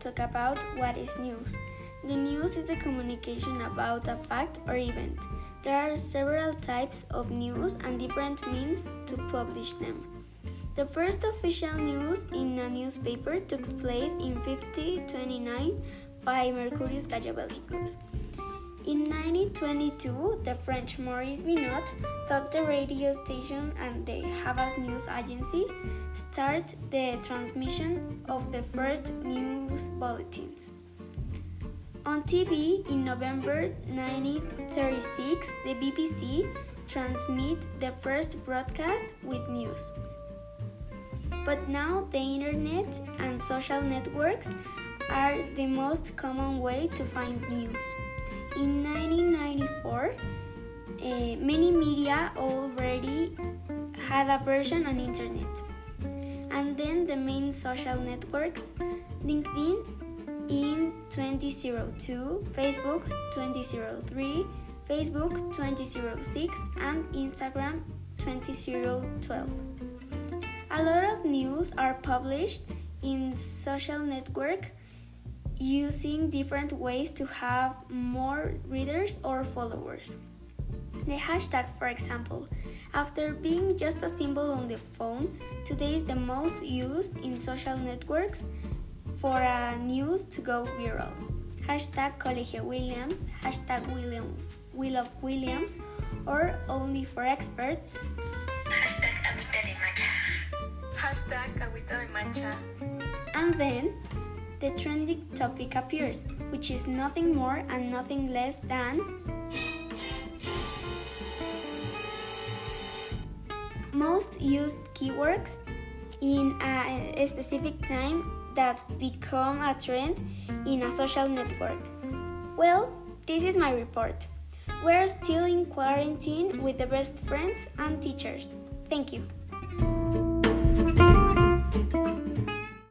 talk about what is news. The news is the communication about a fact or event. There are several types of news and different means to publish them. The first official news in a newspaper took place in 1529 by Mercurius Gallobelgicus. In 1922, the French Maurice Binot thought the radio station and the Havas News Agency start the transmission of the first news bulletins. On TV in November 1936, the BBC transmit the first broadcast with news. But now the internet and social networks are the most common way to find news. In 1994, uh, many media already had a version on internet. And then the main social networks, LinkedIn in 2002, Facebook 2003, Facebook 2006, and Instagram 2012. A lot of news are published in social network using different ways to have more readers or followers. The hashtag, for example, after being just a symbol on the phone, today is the most used in social networks for a news to go viral. Hashtag Colegio Williams, hashtag William, Will of Williams, or only for experts. Hashtag Agüita de Macha. Hashtag Agüita de Macha. And then the trending topic appears, which is nothing more and nothing less than most used keywords in a specific time that become a trend in a social network. Well, this is my report. We're still in quarantine with the best friends and teachers. Thank you.